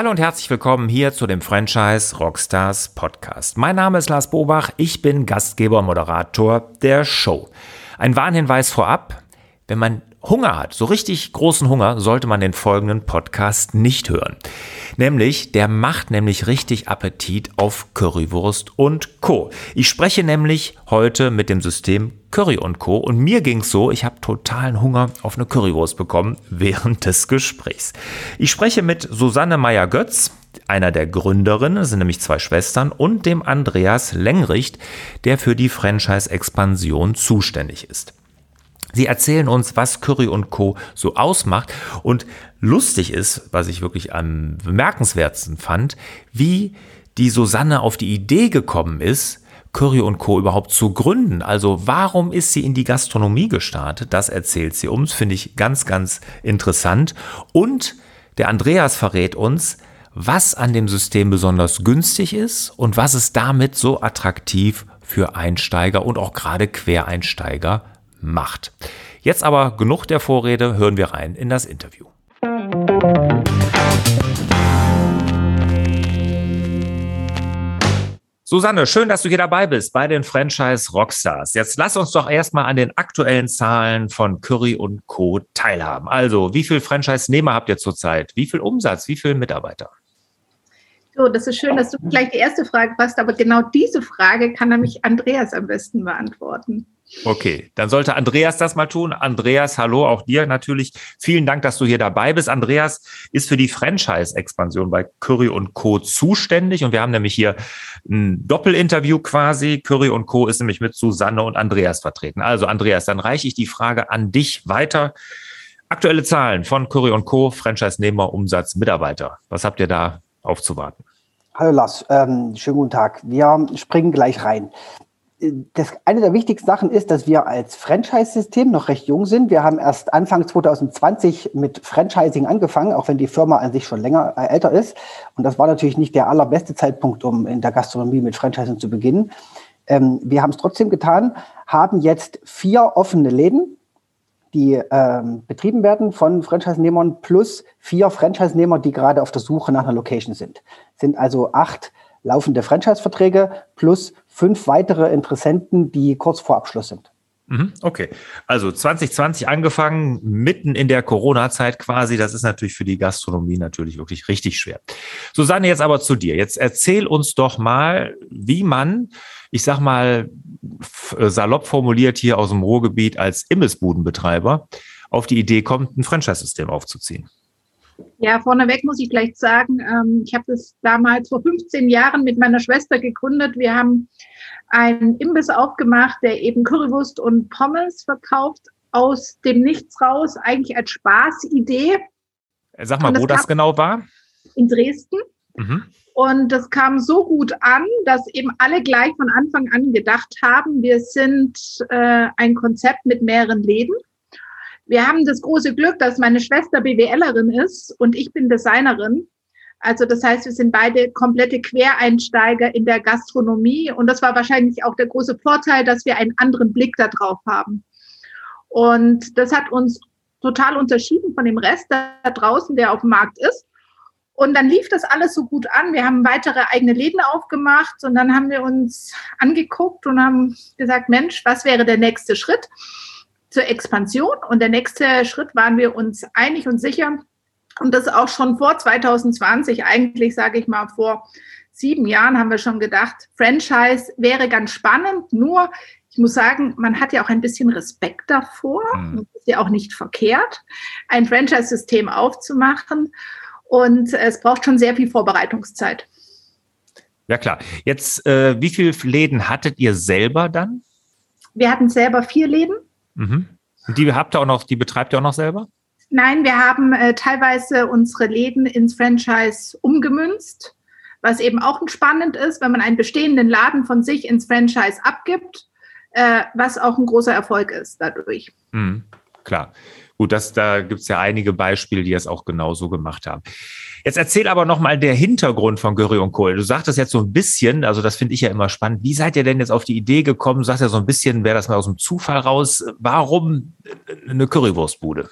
Hallo und herzlich willkommen hier zu dem Franchise Rockstars Podcast. Mein Name ist Lars Bobach, ich bin Gastgeber und Moderator der Show. Ein Warnhinweis vorab, wenn man Hunger hat, so richtig großen Hunger, sollte man den folgenden Podcast nicht hören. Nämlich, der macht nämlich richtig Appetit auf Currywurst und Co. Ich spreche nämlich heute mit dem System Curry und Co. Und mir ging's so, ich habe totalen Hunger auf eine Currywurst bekommen während des Gesprächs. Ich spreche mit Susanne Meyer-Götz, einer der Gründerinnen, sind nämlich zwei Schwestern, und dem Andreas Lengricht, der für die Franchise-Expansion zuständig ist. Sie erzählen uns, was Curry und Co. so ausmacht. Und lustig ist, was ich wirklich am bemerkenswertesten fand, wie die Susanne auf die Idee gekommen ist, Curry und Co. überhaupt zu gründen. Also warum ist sie in die Gastronomie gestartet? Das erzählt sie uns, finde ich ganz, ganz interessant. Und der Andreas verrät uns, was an dem System besonders günstig ist und was es damit so attraktiv für Einsteiger und auch gerade Quereinsteiger macht. Jetzt aber genug der Vorrede, hören wir rein in das Interview. Susanne, schön, dass du hier dabei bist bei den Franchise Rockstars. Jetzt lass uns doch erstmal an den aktuellen Zahlen von Curry und Co. teilhaben. Also, wie viel Franchise-Nehmer habt ihr zurzeit? Wie viel Umsatz? Wie viele Mitarbeiter? So, das ist schön, dass du gleich die erste Frage hast, aber genau diese Frage kann nämlich Andreas am besten beantworten. Okay, dann sollte Andreas das mal tun. Andreas, hallo, auch dir natürlich. Vielen Dank, dass du hier dabei bist. Andreas ist für die Franchise-Expansion bei Curry Co. zuständig und wir haben nämlich hier ein Doppelinterview quasi. Curry und Co. ist nämlich mit Susanne und Andreas vertreten. Also Andreas, dann reiche ich die Frage an dich weiter. Aktuelle Zahlen von Curry Co. Franchise-Nehmer, Umsatz, Mitarbeiter. Was habt ihr da aufzuwarten? Hallo Lars, ähm, schönen guten Tag. Wir springen gleich rein das, eine der wichtigsten Sachen ist, dass wir als Franchise-System noch recht jung sind. Wir haben erst Anfang 2020 mit Franchising angefangen, auch wenn die Firma an sich schon länger äh, älter ist. Und das war natürlich nicht der allerbeste Zeitpunkt, um in der Gastronomie mit Franchising zu beginnen. Ähm, wir haben es trotzdem getan, haben jetzt vier offene Läden, die ähm, betrieben werden von Franchise-Nehmern plus vier Franchise-Nehmer, die gerade auf der Suche nach einer Location sind. Sind also acht laufende Franchise-Verträge plus fünf weitere Interessenten, die kurz vor Abschluss sind. Mhm, okay, also 2020 angefangen, mitten in der Corona-Zeit quasi. Das ist natürlich für die Gastronomie natürlich wirklich richtig schwer. Susanne, jetzt aber zu dir. Jetzt erzähl uns doch mal, wie man, ich sag mal, salopp formuliert hier aus dem Ruhrgebiet als Imbissbudenbetreiber auf die Idee kommt, ein Franchise-System aufzuziehen. Ja, vorneweg muss ich gleich sagen, ähm, ich habe das damals vor 15 Jahren mit meiner Schwester gegründet. Wir haben einen Imbiss aufgemacht, der eben Currywurst und Pommes verkauft, aus dem Nichts raus, eigentlich als Spaßidee. Sag mal, das wo das genau war? In Dresden. Mhm. Und das kam so gut an, dass eben alle gleich von Anfang an gedacht haben, wir sind äh, ein Konzept mit mehreren Läden. Wir haben das große Glück, dass meine Schwester BWLerin ist und ich bin Designerin. Also das heißt, wir sind beide komplette Quereinsteiger in der Gastronomie und das war wahrscheinlich auch der große Vorteil, dass wir einen anderen Blick darauf haben. Und das hat uns total unterschieden von dem Rest da draußen, der auf dem Markt ist. Und dann lief das alles so gut an. Wir haben weitere eigene Läden aufgemacht und dann haben wir uns angeguckt und haben gesagt, Mensch, was wäre der nächste Schritt? Zur Expansion. Und der nächste Schritt waren wir uns einig und sicher. Und das auch schon vor 2020, eigentlich sage ich mal vor sieben Jahren, haben wir schon gedacht, Franchise wäre ganz spannend. Nur, ich muss sagen, man hat ja auch ein bisschen Respekt davor. Mhm. ist ja auch nicht verkehrt, ein Franchise-System aufzumachen. Und es braucht schon sehr viel Vorbereitungszeit. Ja klar. Jetzt, äh, wie viele Läden hattet ihr selber dann? Wir hatten selber vier Läden. Mhm. Und die habt ihr auch noch, die betreibt ihr auch noch selber? Nein, wir haben äh, teilweise unsere Läden ins Franchise umgemünzt, was eben auch spannend ist, wenn man einen bestehenden Laden von sich ins Franchise abgibt, äh, was auch ein großer Erfolg ist dadurch. Mhm. klar. Gut, das, da gibt es ja einige Beispiele, die es auch genauso gemacht haben. Jetzt erzähl aber nochmal der Hintergrund von Curry und Kohl. Du sagtest jetzt so ein bisschen, also das finde ich ja immer spannend. Wie seid ihr denn jetzt auf die Idee gekommen? Du sagst ja so ein bisschen, wäre das mal aus dem Zufall raus. Warum eine Currywurstbude?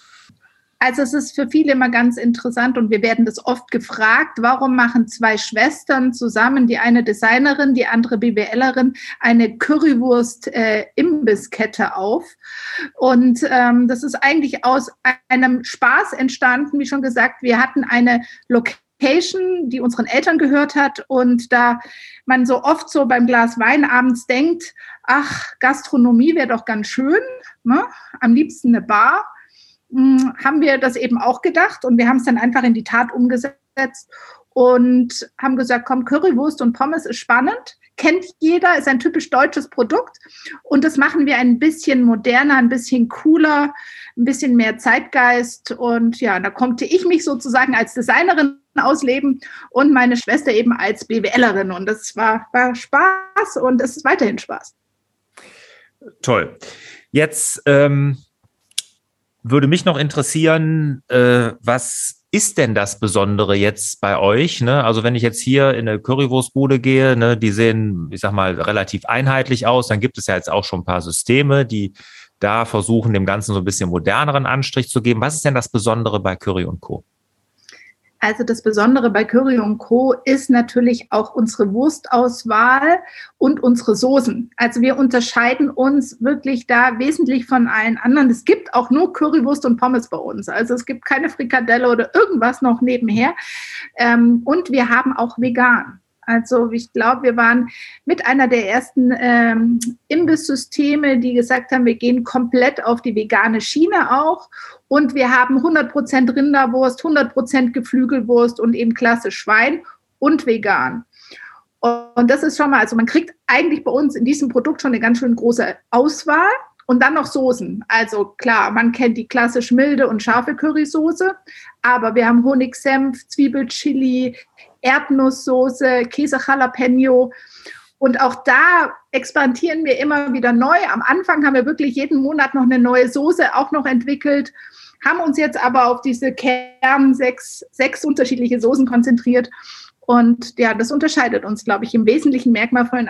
Also es ist für viele immer ganz interessant und wir werden das oft gefragt, warum machen zwei Schwestern zusammen, die eine Designerin, die andere BWLerin, eine Currywurst-Imbisskette äh, auf. Und ähm, das ist eigentlich aus einem Spaß entstanden, wie schon gesagt, wir hatten eine Location, die unseren Eltern gehört hat und da man so oft so beim Glas Wein abends denkt, ach, Gastronomie wäre doch ganz schön, ne? am liebsten eine Bar hm, haben wir das eben auch gedacht und wir haben es dann einfach in die Tat umgesetzt und haben gesagt, komm, Currywurst und Pommes ist spannend, kennt jeder, ist ein typisch deutsches Produkt und das machen wir ein bisschen moderner, ein bisschen cooler, ein bisschen mehr Zeitgeist und ja, da konnte ich mich sozusagen als Designerin ausleben und meine Schwester eben als BWLerin und das war, war Spaß und es ist weiterhin Spaß. Toll. Jetzt ähm würde mich noch interessieren, äh, was ist denn das Besondere jetzt bei euch? Ne? Also wenn ich jetzt hier in eine Currywurstbude gehe, ne, die sehen, ich sag mal, relativ einheitlich aus, dann gibt es ja jetzt auch schon ein paar Systeme, die da versuchen, dem Ganzen so ein bisschen moderneren Anstrich zu geben. Was ist denn das Besondere bei Curry und Co.? Also das Besondere bei Curry und Co. ist natürlich auch unsere Wurstauswahl und unsere Soßen. Also wir unterscheiden uns wirklich da wesentlich von allen anderen. Es gibt auch nur Currywurst und Pommes bei uns. Also es gibt keine Frikadelle oder irgendwas noch nebenher. Ähm, und wir haben auch vegan. Also ich glaube, wir waren mit einer der ersten ähm, Imbisssysteme, die gesagt haben, wir gehen komplett auf die vegane Schiene auch. Und wir haben 100% Rinderwurst, 100% Geflügelwurst und eben klasse Schwein und vegan. Und das ist schon mal, also man kriegt eigentlich bei uns in diesem Produkt schon eine ganz schön große Auswahl. Und dann noch Soßen. Also klar, man kennt die klassisch milde und scharfe Currysoße, aber wir haben Honigsenf, Zwiebelchili, Erdnusssoße, Käse Jalapeno. Und auch da expandieren wir immer wieder neu. Am Anfang haben wir wirklich jeden Monat noch eine neue Soße auch noch entwickelt, haben uns jetzt aber auf diese Kern sechs, sechs unterschiedliche Soßen konzentriert. Und ja, das unterscheidet uns, glaube ich, im wesentlichen Merkmal von,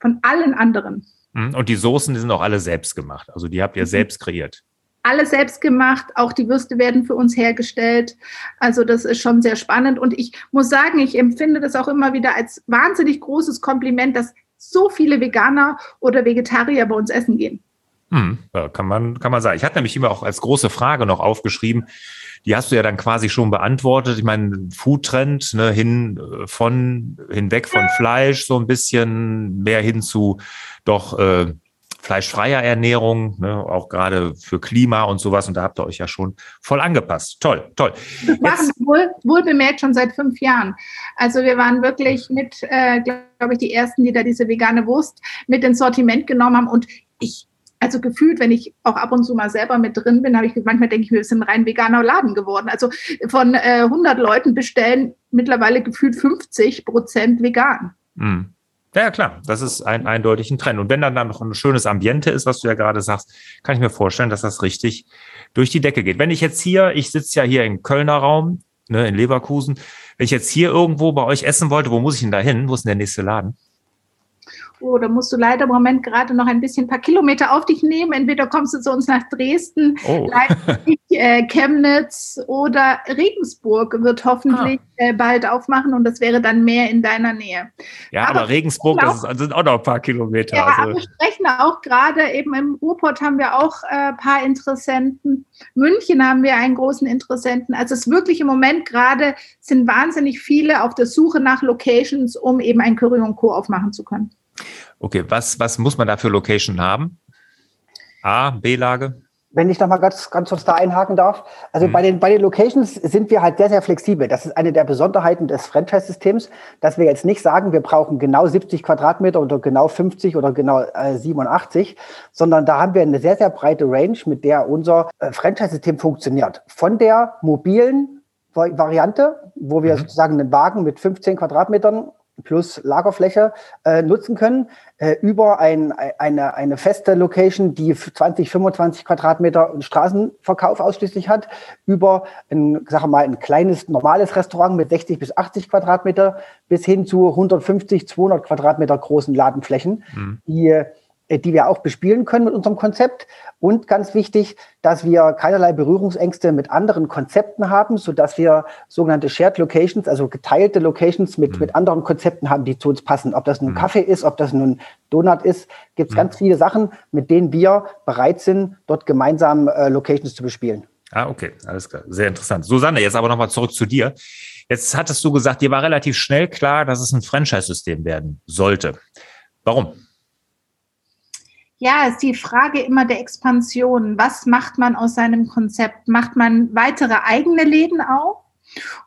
von allen anderen. Mhm. Und die Soßen, die sind auch alle selbst gemacht. Also die habt ihr mhm. selbst kreiert alles selbst gemacht. Auch die Würste werden für uns hergestellt. Also das ist schon sehr spannend. Und ich muss sagen, ich empfinde das auch immer wieder als wahnsinnig großes Kompliment, dass so viele Veganer oder Vegetarier bei uns essen gehen. Hm, ja, kann man, kann man sagen. Ich hatte nämlich immer auch als große Frage noch aufgeschrieben, die hast du ja dann quasi schon beantwortet. Ich meine, Foodtrend, ne, hin äh, von, hinweg von Fleisch, so ein bisschen mehr hin zu doch äh, fleischfreier Ernährung, ne, auch gerade für Klima und sowas. Und da habt ihr euch ja schon voll angepasst. Toll, toll. Wir machen wohl, wohl bemerkt schon seit fünf Jahren. Also wir waren wirklich mit, äh, glaube ich, die ersten, die da diese vegane Wurst mit ins Sortiment genommen haben. Und ich, also gefühlt, wenn ich auch ab und zu mal selber mit drin bin, habe ich manchmal denke ich mir, wir sind ein rein veganer Laden geworden. Also von äh, 100 Leuten bestellen mittlerweile gefühlt 50 Prozent vegan. Mm. Ja, klar, das ist ein eindeutigen Trend. Und wenn dann, dann noch ein schönes Ambiente ist, was du ja gerade sagst, kann ich mir vorstellen, dass das richtig durch die Decke geht. Wenn ich jetzt hier, ich sitze ja hier im Kölner Raum, ne, in Leverkusen, wenn ich jetzt hier irgendwo bei euch essen wollte, wo muss ich denn da hin? Wo ist denn der nächste Laden? Oh, da musst du leider im Moment gerade noch ein bisschen ein paar Kilometer auf dich nehmen. Entweder kommst du zu uns nach Dresden, oh. Leipzig, äh, Chemnitz oder Regensburg wird hoffentlich ah. äh, bald aufmachen und das wäre dann mehr in deiner Nähe. Ja, aber, aber Regensburg, das ist, sind auch noch ein paar Kilometer. Ja, also. wir sprechen auch gerade, eben im Ruhrpott haben wir auch ein äh, paar Interessenten. München haben wir einen großen Interessenten. Also es ist wirklich im Moment gerade sind wahnsinnig viele auf der Suche nach Locations, um eben ein Curry und Co. aufmachen zu können. Okay, was, was muss man da für Location haben? A, B-Lage? Wenn ich noch mal ganz, ganz kurz da einhaken darf. Also mhm. bei, den, bei den Locations sind wir halt sehr, sehr flexibel. Das ist eine der Besonderheiten des Franchise-Systems, dass wir jetzt nicht sagen, wir brauchen genau 70 Quadratmeter oder genau 50 oder genau äh, 87, sondern da haben wir eine sehr, sehr breite Range, mit der unser äh, Franchise-System funktioniert. Von der mobilen Variante, wo wir mhm. sozusagen einen Wagen mit 15 Quadratmetern plus Lagerfläche äh, nutzen können äh, über ein, eine, eine feste Location, die 20, 25 Quadratmeter Straßenverkauf ausschließlich hat, über ein, sag mal, ein kleines normales Restaurant mit 60 bis 80 Quadratmeter bis hin zu 150, 200 Quadratmeter großen Ladenflächen, mhm. die äh, die wir auch bespielen können mit unserem Konzept. Und ganz wichtig, dass wir keinerlei Berührungsängste mit anderen Konzepten haben, so dass wir sogenannte Shared Locations, also geteilte Locations mit, mhm. mit anderen Konzepten haben, die zu uns passen. Ob das nun mhm. Kaffee ist, ob das nun Donut ist, gibt es mhm. ganz viele Sachen, mit denen wir bereit sind, dort gemeinsam äh, Locations zu bespielen. Ah, okay, alles klar. Sehr interessant. Susanne, jetzt aber nochmal zurück zu dir. Jetzt hattest du gesagt, dir war relativ schnell klar, dass es ein Franchise-System werden sollte. Warum? Ja, ist die Frage immer der Expansion. Was macht man aus seinem Konzept? Macht man weitere eigene Läden auf?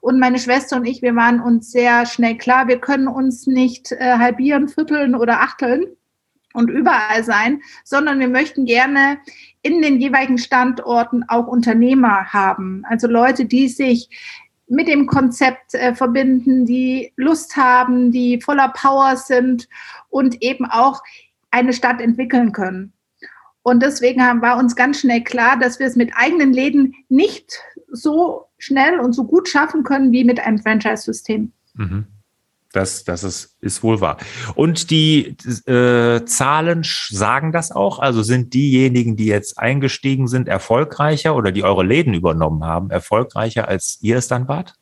Und meine Schwester und ich, wir waren uns sehr schnell klar, wir können uns nicht äh, halbieren, vierteln oder achteln und überall sein, sondern wir möchten gerne in den jeweiligen Standorten auch Unternehmer haben. Also Leute, die sich mit dem Konzept äh, verbinden, die Lust haben, die voller Power sind und eben auch eine Stadt entwickeln können. Und deswegen haben, war uns ganz schnell klar, dass wir es mit eigenen Läden nicht so schnell und so gut schaffen können wie mit einem Franchise-System. Mhm. Das, das ist, ist wohl wahr. Und die äh, Zahlen sagen das auch? Also sind diejenigen, die jetzt eingestiegen sind, erfolgreicher oder die eure Läden übernommen haben, erfolgreicher als ihr es dann wart?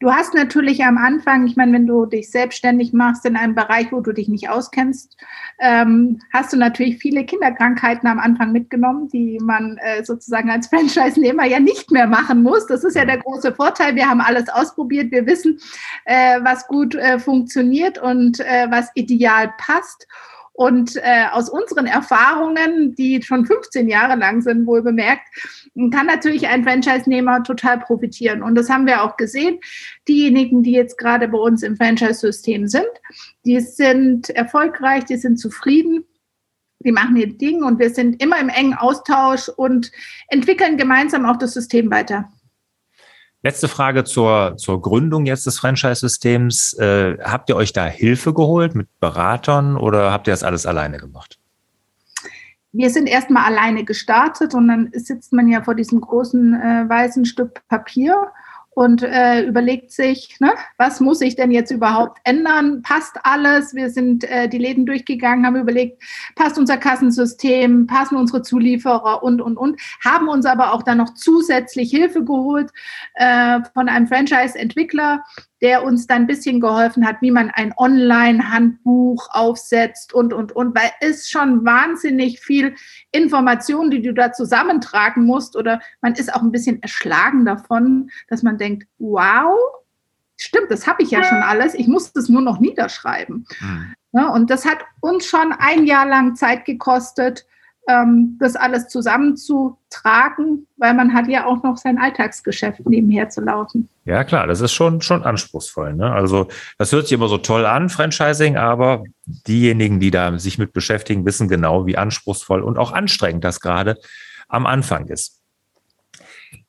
Du hast natürlich am Anfang, ich meine, wenn du dich selbstständig machst in einem Bereich, wo du dich nicht auskennst, ähm, hast du natürlich viele Kinderkrankheiten am Anfang mitgenommen, die man äh, sozusagen als Franchise-Nehmer ja nicht mehr machen muss. Das ist ja der große Vorteil. Wir haben alles ausprobiert. Wir wissen, äh, was gut äh, funktioniert und äh, was ideal passt. Und äh, aus unseren Erfahrungen, die schon 15 Jahre lang sind, wohl bemerkt, kann natürlich ein Franchise-Nehmer total profitieren. Und das haben wir auch gesehen. Diejenigen, die jetzt gerade bei uns im Franchise-System sind, die sind erfolgreich, die sind zufrieden die machen ihr Ding und wir sind immer im engen Austausch und entwickeln gemeinsam auch das System weiter. Letzte Frage zur, zur Gründung jetzt des Franchise-Systems. Äh, habt ihr euch da Hilfe geholt mit Beratern oder habt ihr das alles alleine gemacht? Wir sind erstmal alleine gestartet und dann sitzt man ja vor diesem großen äh, weißen Stück Papier und äh, überlegt sich, ne, was muss ich denn jetzt überhaupt ändern? Passt alles? Wir sind äh, die Läden durchgegangen, haben überlegt, passt unser Kassensystem, passen unsere Zulieferer und, und, und, haben uns aber auch dann noch zusätzlich Hilfe geholt äh, von einem Franchise-Entwickler, der uns dann ein bisschen geholfen hat, wie man ein Online-Handbuch aufsetzt und, und, und, weil es schon wahnsinnig viel Information, die du da zusammentragen musst oder man ist auch ein bisschen erschlagen davon, dass man denkt, wow, stimmt, das habe ich ja schon alles, ich muss das nur noch niederschreiben. Mhm. Ja, und das hat uns schon ein Jahr lang Zeit gekostet, ähm, das alles zusammenzutragen, weil man hat ja auch noch sein Alltagsgeschäft nebenher zu laufen. Ja, klar, das ist schon, schon anspruchsvoll. Ne? Also das hört sich immer so toll an, Franchising, aber diejenigen, die da sich mit beschäftigen, wissen genau, wie anspruchsvoll und auch anstrengend das gerade am Anfang ist.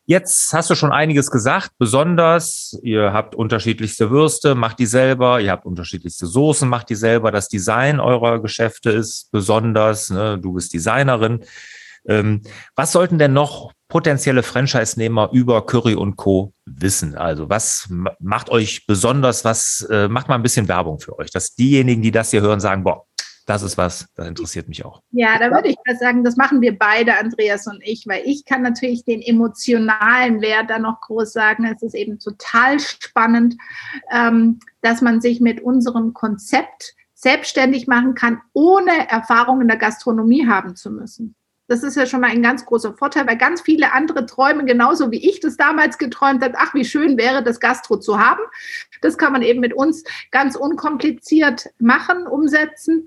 Jetzt hast du schon einiges gesagt, besonders, ihr habt unterschiedlichste Würste, macht die selber, ihr habt unterschiedlichste Soßen, macht die selber. Das Design eurer Geschäfte ist besonders, ne? du bist Designerin. Ähm, was sollten denn noch potenzielle Franchise-Nehmer über Curry und Co. wissen? Also was macht euch besonders, was äh, macht mal ein bisschen Werbung für euch, dass diejenigen, die das hier hören, sagen, boah, das ist was, das interessiert mich auch. Ja, da würde ich mal sagen, das machen wir beide, Andreas und ich, weil ich kann natürlich den emotionalen Wert da noch groß sagen. Es ist eben total spannend, ähm, dass man sich mit unserem Konzept selbstständig machen kann, ohne Erfahrung in der Gastronomie haben zu müssen. Das ist ja schon mal ein ganz großer Vorteil, weil ganz viele andere träumen, genauso wie ich das damals geträumt habe, ach, wie schön wäre das Gastro zu haben. Das kann man eben mit uns ganz unkompliziert machen, umsetzen.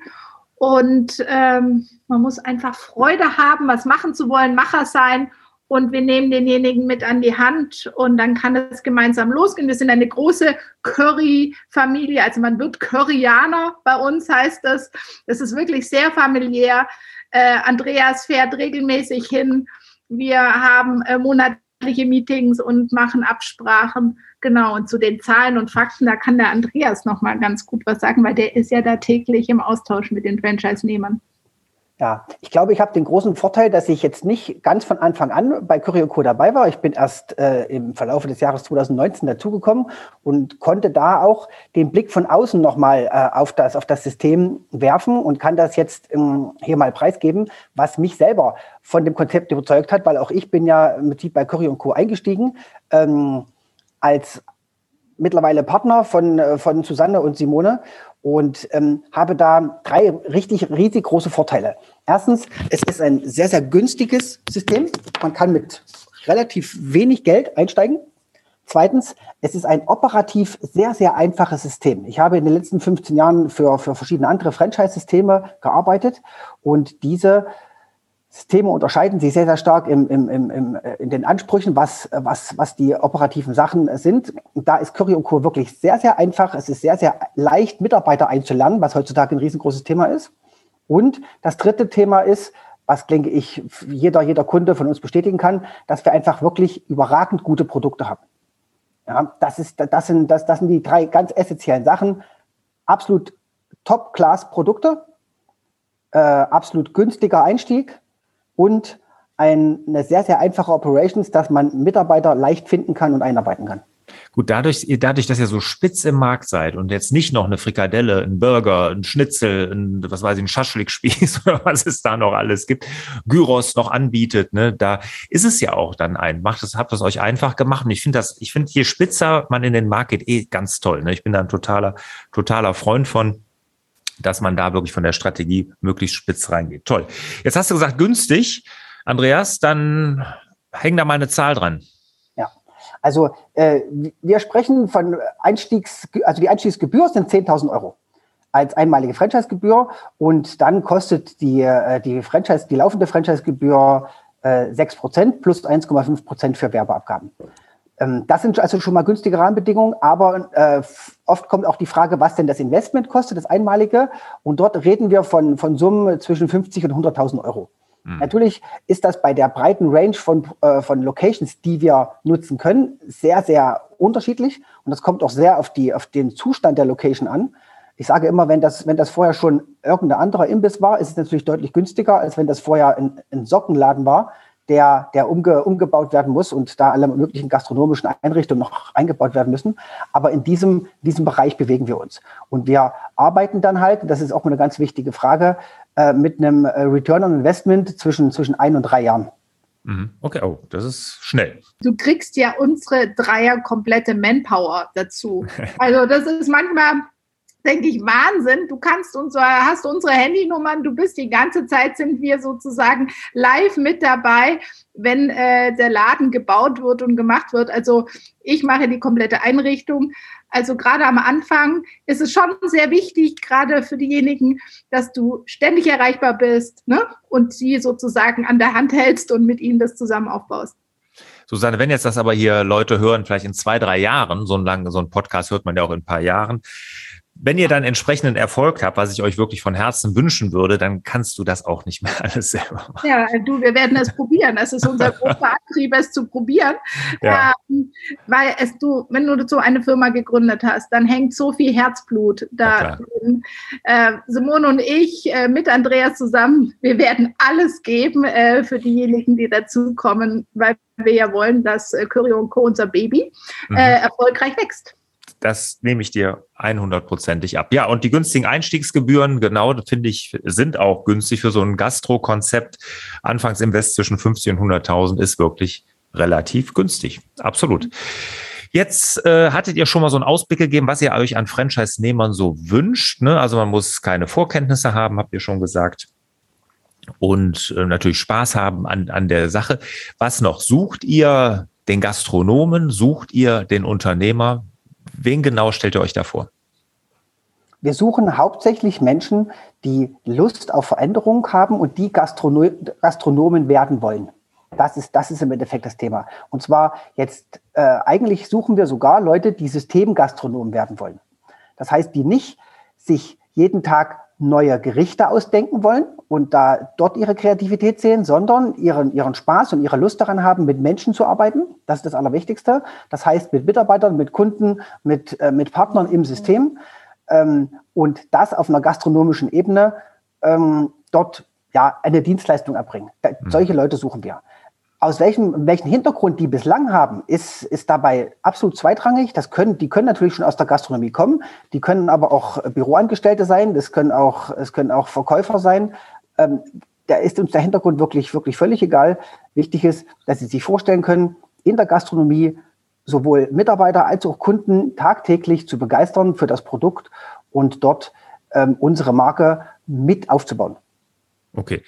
Und ähm, man muss einfach Freude haben, was machen zu wollen, Macher sein. Und wir nehmen denjenigen mit an die Hand und dann kann es gemeinsam losgehen. Wir sind eine große Curry-Familie, also man wird Curryaner bei uns, heißt das. Es ist wirklich sehr familiär. Äh, Andreas fährt regelmäßig hin. Wir haben äh, monatlich jährliche Meetings und machen Absprachen. Genau, und zu den Zahlen und Fakten, da kann der Andreas noch mal ganz gut was sagen, weil der ist ja da täglich im Austausch mit den Franchise-Nehmern. Ja, ich glaube, ich habe den großen Vorteil, dass ich jetzt nicht ganz von Anfang an bei Curio Co. dabei war. Ich bin erst äh, im Verlauf des Jahres 2019 dazugekommen und konnte da auch den Blick von außen nochmal äh, auf, das, auf das System werfen und kann das jetzt ähm, hier mal preisgeben, was mich selber von dem Konzept überzeugt hat, weil auch ich bin ja mit bei Curio Co. eingestiegen ähm, als mittlerweile Partner von, äh, von Susanne und Simone und ähm, habe da drei richtig riesig große Vorteile. Erstens, es ist ein sehr, sehr günstiges System. Man kann mit relativ wenig Geld einsteigen. Zweitens, es ist ein operativ sehr, sehr einfaches System. Ich habe in den letzten 15 Jahren für, für verschiedene andere Franchise-Systeme gearbeitet und diese Systeme unterscheiden sich sehr, sehr stark im, im, im, äh, in den Ansprüchen, was, was, was die operativen Sachen sind. Und da ist Curry Co. wirklich sehr, sehr einfach. Es ist sehr, sehr leicht, Mitarbeiter einzulernen, was heutzutage ein riesengroßes Thema ist. Und das dritte Thema ist, was, denke ich, jeder, jeder Kunde von uns bestätigen kann, dass wir einfach wirklich überragend gute Produkte haben. Ja, das, ist, das, sind, das, das sind die drei ganz essentiellen Sachen. Absolut Top-Class-Produkte, äh, absolut günstiger Einstieg, und eine sehr, sehr einfache Operations, dass man Mitarbeiter leicht finden kann und einarbeiten kann. Gut, dadurch, dadurch, dass ihr so spitz im Markt seid und jetzt nicht noch eine Frikadelle, ein Burger, ein Schnitzel, ein, was weiß ich, ein Schaschlikspieß oder was es da noch alles gibt, Gyros noch anbietet, ne, da ist es ja auch dann ein, macht es, habt es euch einfach gemacht. Und ich finde das, ich finde, je spitzer man in den Markt geht, eh ganz toll. Ne? Ich bin da ein totaler, totaler Freund von dass man da wirklich von der Strategie möglichst spitz reingeht. Toll. Jetzt hast du gesagt, günstig. Andreas, dann häng da mal eine Zahl dran. Ja, also äh, wir sprechen von Einstiegs, also die Einstiegsgebühr sind 10.000 Euro als einmalige Franchisegebühr und dann kostet die, äh, die Franchise, die laufende Franchisegebühr äh, 6% plus 1,5% für Werbeabgaben. Ähm, das sind also schon mal günstige Rahmenbedingungen, aber äh, oft kommt auch die Frage, was denn das Investment kostet, das einmalige. Und dort reden wir von, von Summen zwischen 50 und 100.000 Euro. Mhm. Natürlich ist das bei der breiten Range von, äh, von Locations, die wir nutzen können, sehr, sehr unterschiedlich. Und das kommt auch sehr auf, die, auf den Zustand der Location an. Ich sage immer, wenn das, wenn das vorher schon irgendein anderer Imbiss war, ist es natürlich deutlich günstiger, als wenn das vorher ein, ein Sockenladen war, der, der umge, umgebaut werden muss und da alle möglichen gastronomischen Einrichtungen noch eingebaut werden müssen. Aber in diesem, diesem Bereich bewegen wir uns. Und wir arbeiten dann halt, das ist auch eine ganz wichtige Frage, äh, mit einem äh, Return on Investment zwischen, zwischen ein und drei Jahren. Mhm. Okay, oh, das ist schnell. Du kriegst ja unsere Dreier komplette Manpower dazu. Also das ist manchmal denke ich, Wahnsinn. Du kannst uns, hast unsere Handynummern, du bist die ganze Zeit, sind wir sozusagen live mit dabei, wenn äh, der Laden gebaut wird und gemacht wird. Also ich mache die komplette Einrichtung. Also gerade am Anfang ist es schon sehr wichtig, gerade für diejenigen, dass du ständig erreichbar bist ne? und sie sozusagen an der Hand hältst und mit ihnen das zusammen aufbaust. Susanne, wenn jetzt das aber hier Leute hören, vielleicht in zwei, drei Jahren, so ein lang, so ein Podcast hört man ja auch in ein paar Jahren, wenn ihr dann entsprechenden Erfolg habt, was ich euch wirklich von Herzen wünschen würde, dann kannst du das auch nicht mehr alles selber machen. Ja, du, wir werden es probieren. Das ist unser großer Antrieb, es zu probieren. Ja. Ähm, weil es du, wenn du so eine Firma gegründet hast, dann hängt so viel Herzblut da drin. Äh, Simone und ich äh, mit Andreas zusammen, wir werden alles geben äh, für diejenigen, die dazukommen, weil wir ja wollen, dass äh, Curio Co. unser Baby mhm. Äh, erfolgreich wächst das nehme ich dir 100%ig ab. Ja, und die günstigen Einstiegsgebühren, genau, finde ich, sind auch günstig für so ein Gastro-Konzept. Anfangsinvest zwischen 50 und 100.000 ist wirklich relativ günstig. Absolut. Jetzt äh, hattet ihr schon mal so einen Ausblick gegeben, was ihr euch an Franchise-Nehmern so wünscht. Ne? Also man muss keine Vorkenntnisse haben, habt ihr schon gesagt. Und äh, natürlich Spaß haben an, an der Sache. Was noch? Sucht ihr den Gastronomen? Sucht ihr den Unternehmer? Wen genau stellt ihr euch da vor? Wir suchen hauptsächlich Menschen, die Lust auf Veränderung haben und die Gastrono Gastronomen werden wollen. Das ist, das ist im Endeffekt das Thema. Und zwar jetzt, äh, eigentlich suchen wir sogar Leute, die Systemgastronomen werden wollen. Das heißt, die nicht sich jeden Tag neue Gerichte ausdenken wollen und da dort ihre Kreativität sehen, sondern ihren, ihren Spaß und ihre Lust daran haben, mit Menschen zu arbeiten. Das ist das Allerwichtigste. Das heißt, mit Mitarbeitern, mit Kunden, mit, äh, mit Partnern im System. Ähm, und das auf einer gastronomischen Ebene ähm, dort ja eine Dienstleistung erbringen. Da, mhm. Solche Leute suchen wir. Aus welchem, welchen Hintergrund die bislang haben, ist, ist dabei absolut zweitrangig. Das können, die können natürlich schon aus der Gastronomie kommen, die können aber auch Büroangestellte sein, das können auch, es können auch Verkäufer sein. Ähm, da ist uns der Hintergrund wirklich, wirklich völlig egal. Wichtig ist, dass Sie sich vorstellen können, in der Gastronomie sowohl Mitarbeiter als auch Kunden tagtäglich zu begeistern für das Produkt und dort ähm, unsere Marke mit aufzubauen. Okay.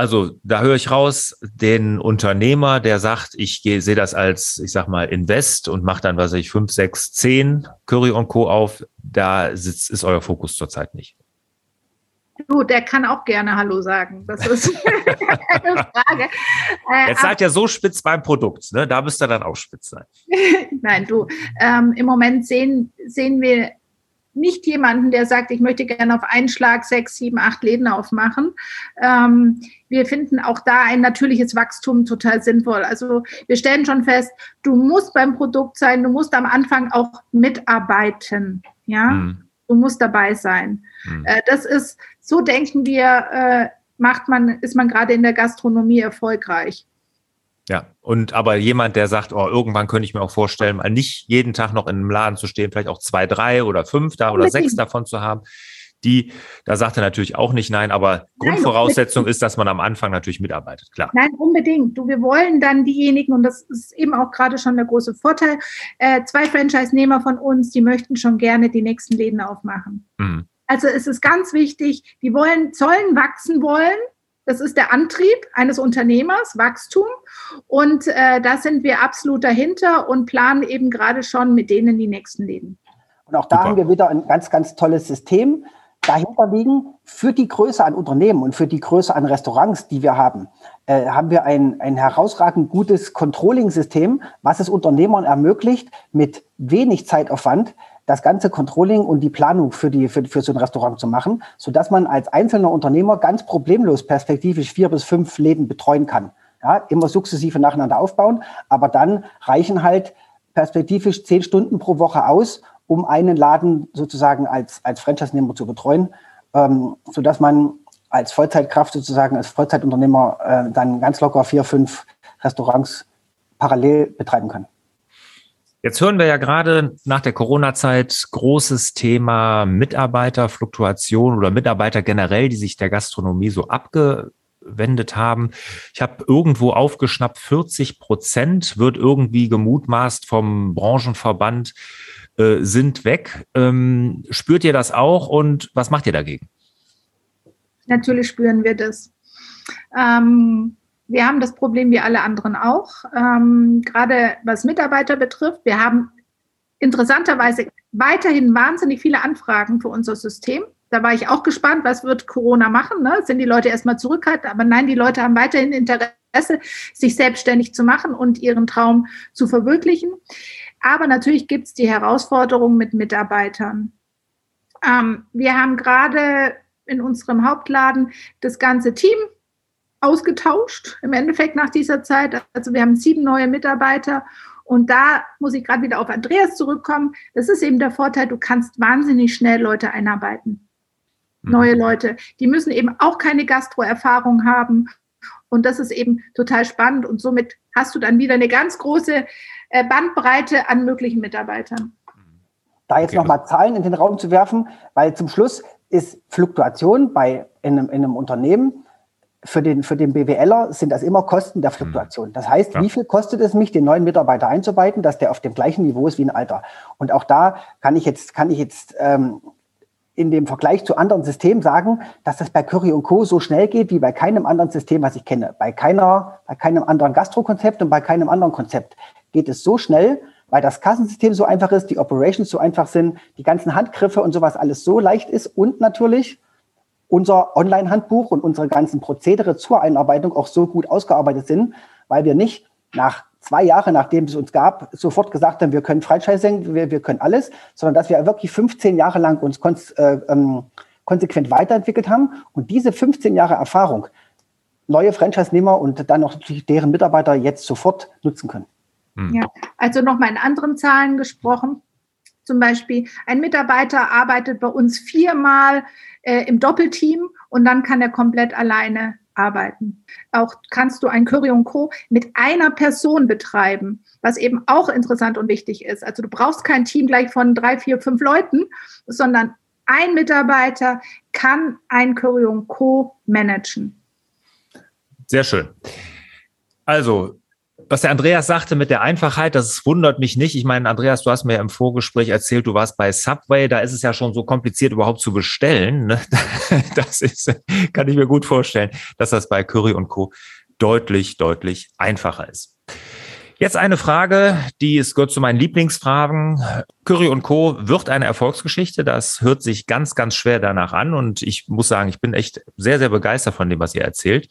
Also da höre ich raus, den Unternehmer, der sagt, ich sehe das als, ich sag mal, Invest und macht dann, was weiß ich, fünf, sechs, zehn Curry und Co. auf, da sitzt, ist euer Fokus zurzeit nicht. Du, der kann auch gerne Hallo sagen. Das ist eine Frage. Äh, Jetzt seid ihr so spitz beim Produkt, ne? Da müsst ihr dann auch spitz sein. Nein, du, ähm, im Moment sehen, sehen wir nicht jemanden, der sagt, ich möchte gerne auf einen Schlag sechs, sieben, acht Läden aufmachen. Ähm, wir finden auch da ein natürliches Wachstum total sinnvoll. Also wir stellen schon fest, du musst beim Produkt sein, du musst am Anfang auch mitarbeiten. Ja, mhm. du musst dabei sein. Mhm. Äh, das ist, so denken wir, äh, macht man, ist man gerade in der Gastronomie erfolgreich. Ja, und aber jemand, der sagt, oh, irgendwann könnte ich mir auch vorstellen, mal nicht jeden Tag noch in einem Laden zu stehen, vielleicht auch zwei, drei oder fünf da oder sechs davon zu haben, die, da sagt er natürlich auch nicht nein, aber nein, Grundvoraussetzung unbedingt. ist, dass man am Anfang natürlich mitarbeitet, klar. Nein, unbedingt. Du, wir wollen dann diejenigen, und das ist eben auch gerade schon der große Vorteil, äh, zwei Franchise-Nehmer von uns, die möchten schon gerne die nächsten Läden aufmachen. Mhm. Also es ist ganz wichtig, die wollen, sollen wachsen wollen, das ist der Antrieb eines Unternehmers, Wachstum. Und äh, da sind wir absolut dahinter und planen eben gerade schon mit denen die nächsten Läden. Und auch da Super. haben wir wieder ein ganz, ganz tolles System dahinter liegen. Für die Größe an Unternehmen und für die Größe an Restaurants, die wir haben, äh, haben wir ein, ein herausragend gutes Controlling-System, was es Unternehmern ermöglicht, mit wenig Zeitaufwand das ganze Controlling und die Planung für, die, für, für so ein Restaurant zu machen, sodass man als einzelner Unternehmer ganz problemlos perspektivisch vier bis fünf Läden betreuen kann. Ja, immer sukzessive nacheinander aufbauen, aber dann reichen halt perspektivisch zehn Stunden pro Woche aus, um einen Laden sozusagen als, als Franchise-Nehmer zu betreuen, ähm, sodass man als Vollzeitkraft sozusagen, als Vollzeitunternehmer äh, dann ganz locker vier, fünf Restaurants parallel betreiben kann. Jetzt hören wir ja gerade nach der Corona-Zeit großes Thema Mitarbeiterfluktuation oder Mitarbeiter generell, die sich der Gastronomie so abgewendet haben. Ich habe irgendwo aufgeschnappt, 40 Prozent wird irgendwie gemutmaßt vom Branchenverband äh, sind weg. Ähm, spürt ihr das auch und was macht ihr dagegen? Natürlich spüren wir das. Ähm, wir haben das Problem wie alle anderen auch, ähm, gerade was Mitarbeiter betrifft. Wir haben interessanterweise weiterhin wahnsinnig viele Anfragen für unser System. Da war ich auch gespannt, was wird Corona machen? Ne? Sind die Leute erstmal zurückhaltend? Aber nein, die Leute haben weiterhin Interesse, sich selbstständig zu machen und ihren Traum zu verwirklichen. Aber natürlich gibt es die Herausforderung mit Mitarbeitern. Ähm, wir haben gerade in unserem Hauptladen das ganze Team ausgetauscht im Endeffekt nach dieser Zeit. Also wir haben sieben neue Mitarbeiter und da muss ich gerade wieder auf Andreas zurückkommen. Das ist eben der Vorteil, du kannst wahnsinnig schnell Leute einarbeiten. Mhm. Neue Leute. Die müssen eben auch keine Gastro-Erfahrung haben. Und das ist eben total spannend. Und somit hast du dann wieder eine ganz große äh, Bandbreite an möglichen Mitarbeitern. Da jetzt okay. nochmal Zahlen in den Raum zu werfen, weil zum Schluss ist Fluktuation bei in einem, in einem Unternehmen für den, für den BWLer sind das immer Kosten der Fluktuation. Mhm. Das heißt, ja. wie viel kostet es mich, den neuen Mitarbeiter einzuarbeiten, dass der auf dem gleichen Niveau ist wie ein Alter? Und auch da kann ich jetzt, kann ich jetzt ähm, in dem Vergleich zu anderen Systemen sagen, dass das bei Curry und Co. so schnell geht wie bei keinem anderen System, was ich kenne. Bei keiner, bei keinem anderen Gastro-Konzept und bei keinem anderen Konzept geht es so schnell, weil das Kassensystem so einfach ist, die Operations so einfach sind, die ganzen Handgriffe und sowas alles so leicht ist und natürlich unser Online-Handbuch und unsere ganzen Prozedere zur Einarbeitung auch so gut ausgearbeitet sind, weil wir nicht nach zwei Jahren, nachdem es uns gab, sofort gesagt haben, wir können Franchising, wir, wir können alles, sondern dass wir wirklich 15 Jahre lang uns äh, ähm, konsequent weiterentwickelt haben und diese 15 Jahre Erfahrung neue Franchise-Nehmer und dann auch natürlich deren Mitarbeiter jetzt sofort nutzen können. Ja, also nochmal in anderen Zahlen gesprochen. Zum Beispiel ein Mitarbeiter arbeitet bei uns viermal äh, im Doppelteam und dann kann er komplett alleine arbeiten. Auch kannst du ein Curry und Co. mit einer Person betreiben, was eben auch interessant und wichtig ist. Also du brauchst kein Team gleich von drei, vier, fünf Leuten, sondern ein Mitarbeiter kann ein Curry und Co. managen. Sehr schön. Also, was der Andreas sagte mit der Einfachheit, das wundert mich nicht. Ich meine, Andreas, du hast mir im Vorgespräch erzählt, du warst bei Subway, da ist es ja schon so kompliziert überhaupt zu bestellen. Ne? Das ist, kann ich mir gut vorstellen, dass das bei Curry und Co. deutlich, deutlich einfacher ist. Jetzt eine Frage, die es gehört zu meinen Lieblingsfragen. Curry und Co. wird eine Erfolgsgeschichte. Das hört sich ganz, ganz schwer danach an. Und ich muss sagen, ich bin echt sehr, sehr begeistert von dem, was ihr erzählt.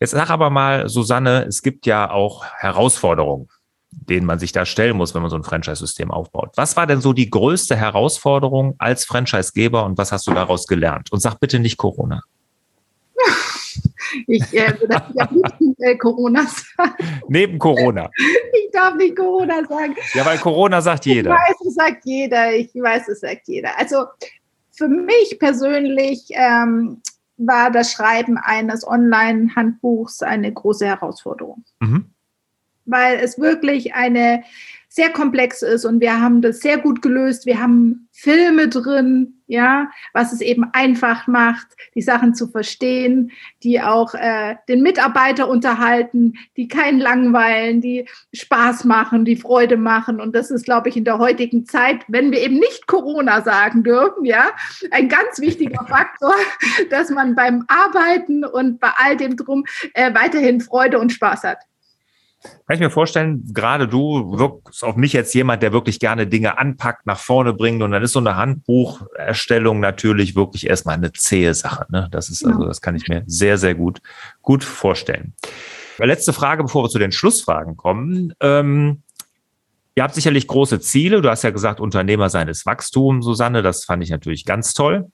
Jetzt sag aber mal, Susanne, es gibt ja auch Herausforderungen, denen man sich da stellen muss, wenn man so ein Franchise-System aufbaut. Was war denn so die größte Herausforderung als Franchise-Geber und was hast du daraus gelernt? Und sag bitte nicht Corona. Ich äh, darf ja nicht äh, Corona sagen. Neben Corona. Ich darf nicht Corona sagen. Ja, weil Corona sagt jeder. Ich weiß, es sagt jeder. Ich weiß, es sagt jeder. Also für mich persönlich ähm, war das Schreiben eines Online-Handbuchs eine große Herausforderung. Mhm. Weil es wirklich eine sehr komplex ist und wir haben das sehr gut gelöst. Wir haben Filme drin, ja, was es eben einfach macht, die Sachen zu verstehen, die auch äh, den Mitarbeiter unterhalten, die keinen langweilen, die Spaß machen, die Freude machen. Und das ist, glaube ich, in der heutigen Zeit, wenn wir eben nicht Corona sagen dürfen, ja, ein ganz wichtiger Faktor, dass man beim Arbeiten und bei all dem drum äh, weiterhin Freude und Spaß hat. Kann ich mir vorstellen, gerade du wirkst auf mich jetzt jemand, der wirklich gerne Dinge anpackt, nach vorne bringt und dann ist so eine Handbucherstellung natürlich wirklich erstmal eine zähe Sache. Ne? Das ist also, das kann ich mir sehr, sehr gut, gut vorstellen. Letzte Frage, bevor wir zu den Schlussfragen kommen. Ähm, ihr habt sicherlich große Ziele. Du hast ja gesagt, Unternehmer seines Wachstums, Susanne. Das fand ich natürlich ganz toll.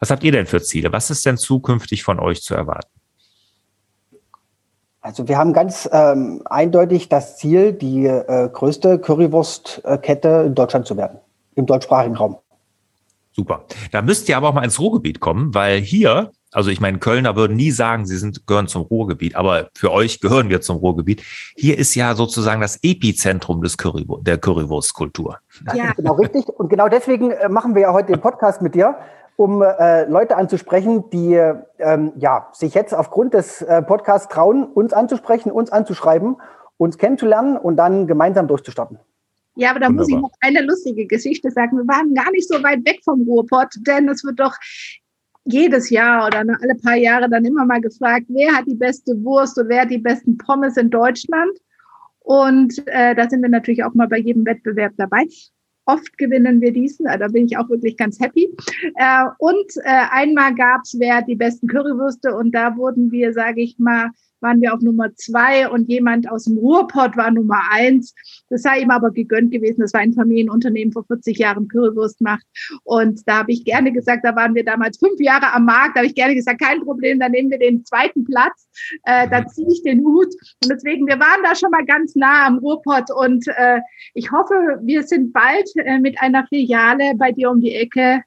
Was habt ihr denn für Ziele? Was ist denn zukünftig von euch zu erwarten? Also wir haben ganz ähm, eindeutig das Ziel, die äh, größte Currywurstkette in Deutschland zu werden, im deutschsprachigen Raum. Super. Da müsst ihr aber auch mal ins Ruhrgebiet kommen, weil hier, also ich meine, Kölner würden nie sagen, sie sind, gehören zum Ruhrgebiet, aber für euch gehören wir zum Ruhrgebiet. Hier ist ja sozusagen das Epizentrum des Curry, der Currywurstkultur. Ja, genau richtig. Und genau deswegen äh, machen wir ja heute den Podcast mit dir, um äh, Leute anzusprechen, die ähm, ja, sich jetzt aufgrund des äh, Podcasts trauen, uns anzusprechen, uns anzuschreiben, uns kennenzulernen und dann gemeinsam durchzustarten. Ja, aber da Wunderbar. muss ich noch eine lustige Geschichte sagen. Wir waren gar nicht so weit weg vom Ruhrpott, denn es wird doch jedes Jahr oder alle paar Jahre dann immer mal gefragt, wer hat die beste Wurst und wer hat die besten Pommes in Deutschland. Und äh, da sind wir natürlich auch mal bei jedem Wettbewerb dabei. Oft gewinnen wir diesen, da bin ich auch wirklich ganz happy. Äh, und äh, einmal gab es, wer die besten Currywürste und da wurden wir, sage ich mal, waren wir auf Nummer zwei und jemand aus dem Ruhrpott war Nummer eins. Das sei ihm aber gegönnt gewesen. Das war ein Familienunternehmen vor 40 Jahren Currywurst macht. Und da habe ich gerne gesagt, da waren wir damals fünf Jahre am Markt, da habe ich gerne gesagt, kein Problem, dann nehmen wir den zweiten Platz. Äh, da ziehe ich den Hut. Und deswegen, wir waren da schon mal ganz nah am Ruhrpott und äh, ich hoffe, wir sind bald äh, mit einer Filiale bei dir um die Ecke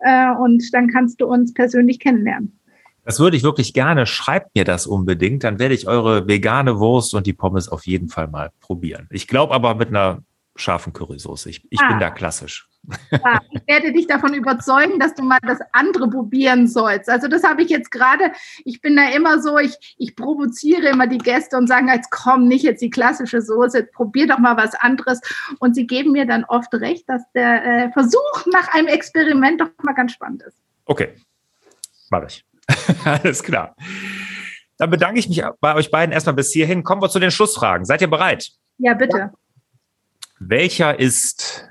äh, und dann kannst du uns persönlich kennenlernen. Das würde ich wirklich gerne. Schreibt mir das unbedingt. Dann werde ich eure vegane Wurst und die Pommes auf jeden Fall mal probieren. Ich glaube aber mit einer scharfen Currysoße. Ich, ich ah. bin da klassisch. Ja, ich werde dich davon überzeugen, dass du mal das andere probieren sollst. Also das habe ich jetzt gerade, ich bin da immer so, ich, ich provoziere immer die Gäste und sagen, jetzt komm, nicht jetzt die klassische Soße, probier doch mal was anderes. Und sie geben mir dann oft recht, dass der äh, Versuch nach einem Experiment doch mal ganz spannend ist. Okay, mache ich. Alles klar. Dann bedanke ich mich bei euch beiden erstmal bis hierhin. Kommen wir zu den Schlussfragen. Seid ihr bereit? Ja, bitte. Welcher ist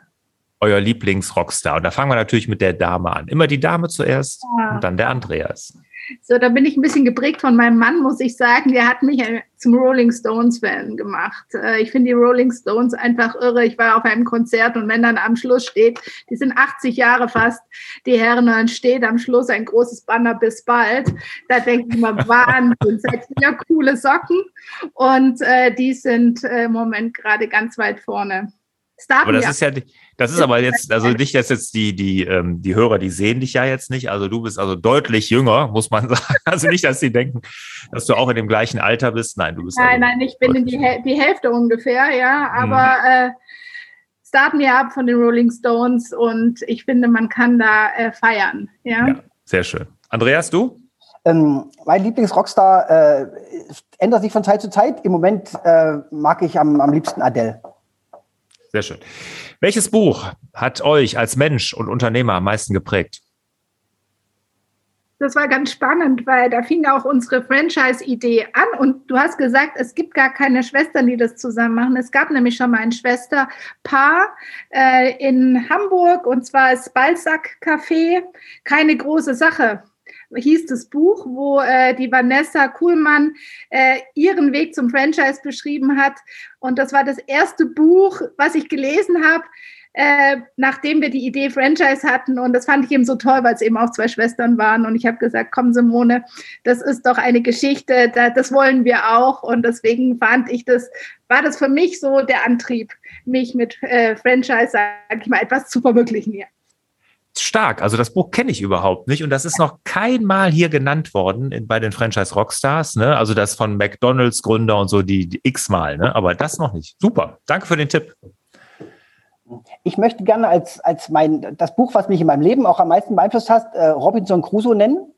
euer Lieblingsrockstar? Und da fangen wir natürlich mit der Dame an. Immer die Dame zuerst ja. und dann der Andreas. So, da bin ich ein bisschen geprägt von meinem Mann, muss ich sagen. Der hat mich zum Rolling Stones-Fan gemacht. Äh, ich finde die Rolling Stones einfach irre. Ich war auf einem Konzert und wenn dann am Schluss steht, die sind 80 Jahre fast, die Herren, und dann steht am Schluss ein großes Banner bis bald. Da denke ich immer, Wahnsinn, seid ja coole Socken. Und äh, die sind äh, im Moment gerade ganz weit vorne. Starten Aber das ist ja, das ist aber jetzt, also nicht, dass jetzt die, die, ähm, die Hörer, die sehen dich ja jetzt nicht. Also du bist also deutlich jünger, muss man sagen. Also nicht, dass sie denken, dass du auch in dem gleichen Alter bist. Nein, du bist. Nein, also nein, ich bin in die, die Hälfte ungefähr, ja. Aber mhm. äh, starten wir ab von den Rolling Stones und ich finde, man kann da äh, feiern. Ja? ja, sehr schön. Andreas, du? Ähm, mein Lieblingsrockstar äh, ändert sich von Zeit zu Zeit. Im Moment äh, mag ich am, am liebsten Adele. Sehr schön. Welches Buch hat euch als Mensch und Unternehmer am meisten geprägt? Das war ganz spannend, weil da fing auch unsere Franchise-Idee an und du hast gesagt, es gibt gar keine Schwestern, die das zusammen machen. Es gab nämlich schon mal ein Schwesterpaar äh, in Hamburg und zwar ist Balzac Café. Keine große Sache hieß das Buch, wo äh, die Vanessa Kuhlmann äh, ihren Weg zum Franchise beschrieben hat. Und das war das erste Buch, was ich gelesen habe, äh, nachdem wir die Idee Franchise hatten. Und das fand ich eben so toll, weil es eben auch zwei Schwestern waren. Und ich habe gesagt, komm Simone, das ist doch eine Geschichte, da, das wollen wir auch. Und deswegen fand ich das, war das für mich so der Antrieb, mich mit äh, Franchise, sage ich mal, etwas zu verwirklichen hier stark. Also das Buch kenne ich überhaupt nicht und das ist noch kein Mal hier genannt worden in, bei den Franchise Rockstars. Ne? Also das von McDonalds Gründer und so die, die x-mal, ne? aber das noch nicht. Super. Danke für den Tipp. Ich möchte gerne als, als mein, das Buch, was mich in meinem Leben auch am meisten beeinflusst hat, äh, Robinson Crusoe nennen.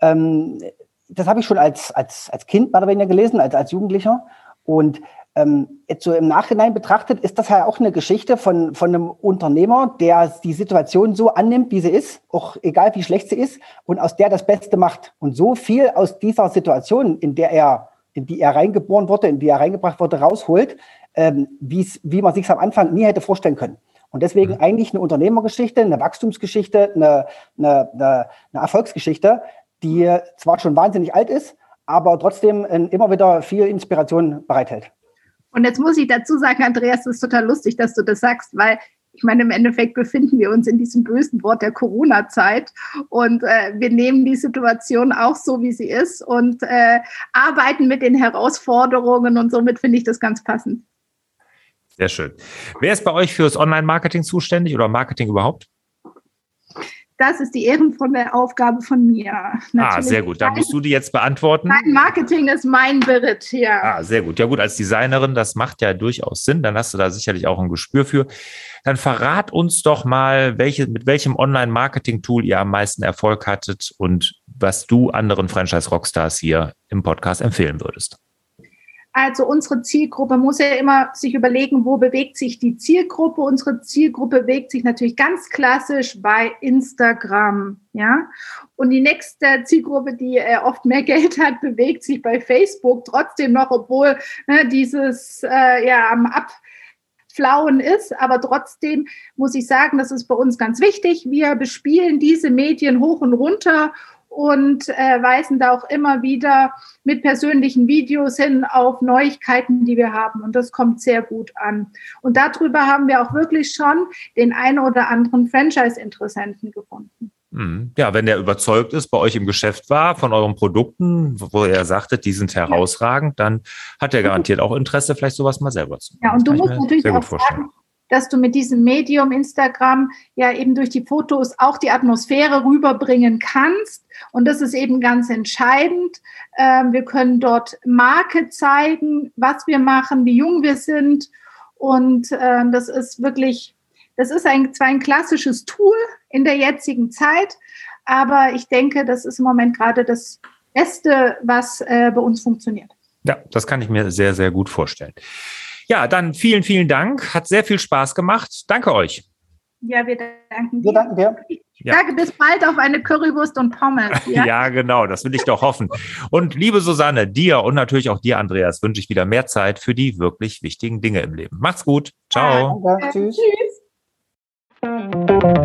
Ähm, das habe ich schon als, als, als Kind mal gelesen, als, als Jugendlicher. Und ähm, jetzt so im Nachhinein betrachtet, ist das ja auch eine Geschichte von, von einem Unternehmer, der die Situation so annimmt, wie sie ist, auch egal wie schlecht sie ist, und aus der das Beste macht. Und so viel aus dieser Situation, in der er, in die er reingeboren wurde, in die er reingebracht wurde, rausholt, ähm, wie man sich am Anfang nie hätte vorstellen können. Und deswegen mhm. eigentlich eine Unternehmergeschichte, eine Wachstumsgeschichte, eine, eine, eine, eine Erfolgsgeschichte, die zwar schon wahnsinnig alt ist, aber trotzdem äh, immer wieder viel Inspiration bereithält. Und jetzt muss ich dazu sagen, Andreas, es ist total lustig, dass du das sagst, weil ich meine, im Endeffekt befinden wir uns in diesem bösen Wort der Corona-Zeit und äh, wir nehmen die Situation auch so, wie sie ist und äh, arbeiten mit den Herausforderungen und somit finde ich das ganz passend. Sehr schön. Wer ist bei euch fürs Online-Marketing zuständig oder Marketing überhaupt? Das ist die ehrenvolle Aufgabe von mir. Natürlich ah, sehr gut. Dann musst du die jetzt beantworten. Mein Marketing ist mein Beritt, ja. Ah, sehr gut. Ja gut, als Designerin, das macht ja durchaus Sinn. Dann hast du da sicherlich auch ein Gespür für. Dann verrat uns doch mal, welche, mit welchem Online-Marketing-Tool ihr am meisten Erfolg hattet und was du anderen Franchise-Rockstars hier im Podcast empfehlen würdest. Also unsere Zielgruppe muss ja immer sich überlegen, wo bewegt sich die Zielgruppe. Unsere Zielgruppe bewegt sich natürlich ganz klassisch bei Instagram, ja. Und die nächste Zielgruppe, die äh, oft mehr Geld hat, bewegt sich bei Facebook trotzdem noch, obwohl ne, dieses äh, ja am Abflauen ist. Aber trotzdem muss ich sagen, das ist bei uns ganz wichtig. Wir bespielen diese Medien hoch und runter und äh, weisen da auch immer wieder mit persönlichen Videos hin auf Neuigkeiten, die wir haben. Und das kommt sehr gut an. Und darüber haben wir auch wirklich schon den einen oder anderen Franchise-Interessenten gefunden. Mhm. Ja, wenn der überzeugt ist, bei euch im Geschäft war, von euren Produkten, wo er sagtet, die sind herausragend, dann hat er garantiert auch Interesse, vielleicht sowas mal selber zu machen. Ja, und du musst natürlich auch sagen, dass du mit diesem Medium Instagram ja eben durch die Fotos auch die Atmosphäre rüberbringen kannst. Und das ist eben ganz entscheidend. Ähm, wir können dort Marke zeigen, was wir machen, wie jung wir sind. Und ähm, das ist wirklich, das ist ein, zwar ein klassisches Tool in der jetzigen Zeit, aber ich denke, das ist im Moment gerade das Beste, was äh, bei uns funktioniert. Ja, das kann ich mir sehr, sehr gut vorstellen. Ja, dann vielen, vielen Dank. Hat sehr viel Spaß gemacht. Danke euch. Ja, wir danken dir. Wir danken dir. Ich sage bis bald auf eine Currywurst und Pommes. Ja? ja, genau, das will ich doch hoffen. Und liebe Susanne, dir und natürlich auch dir, Andreas, wünsche ich wieder mehr Zeit für die wirklich wichtigen Dinge im Leben. Macht's gut. Ciao. Ja, danke. Tschüss. Tschüss.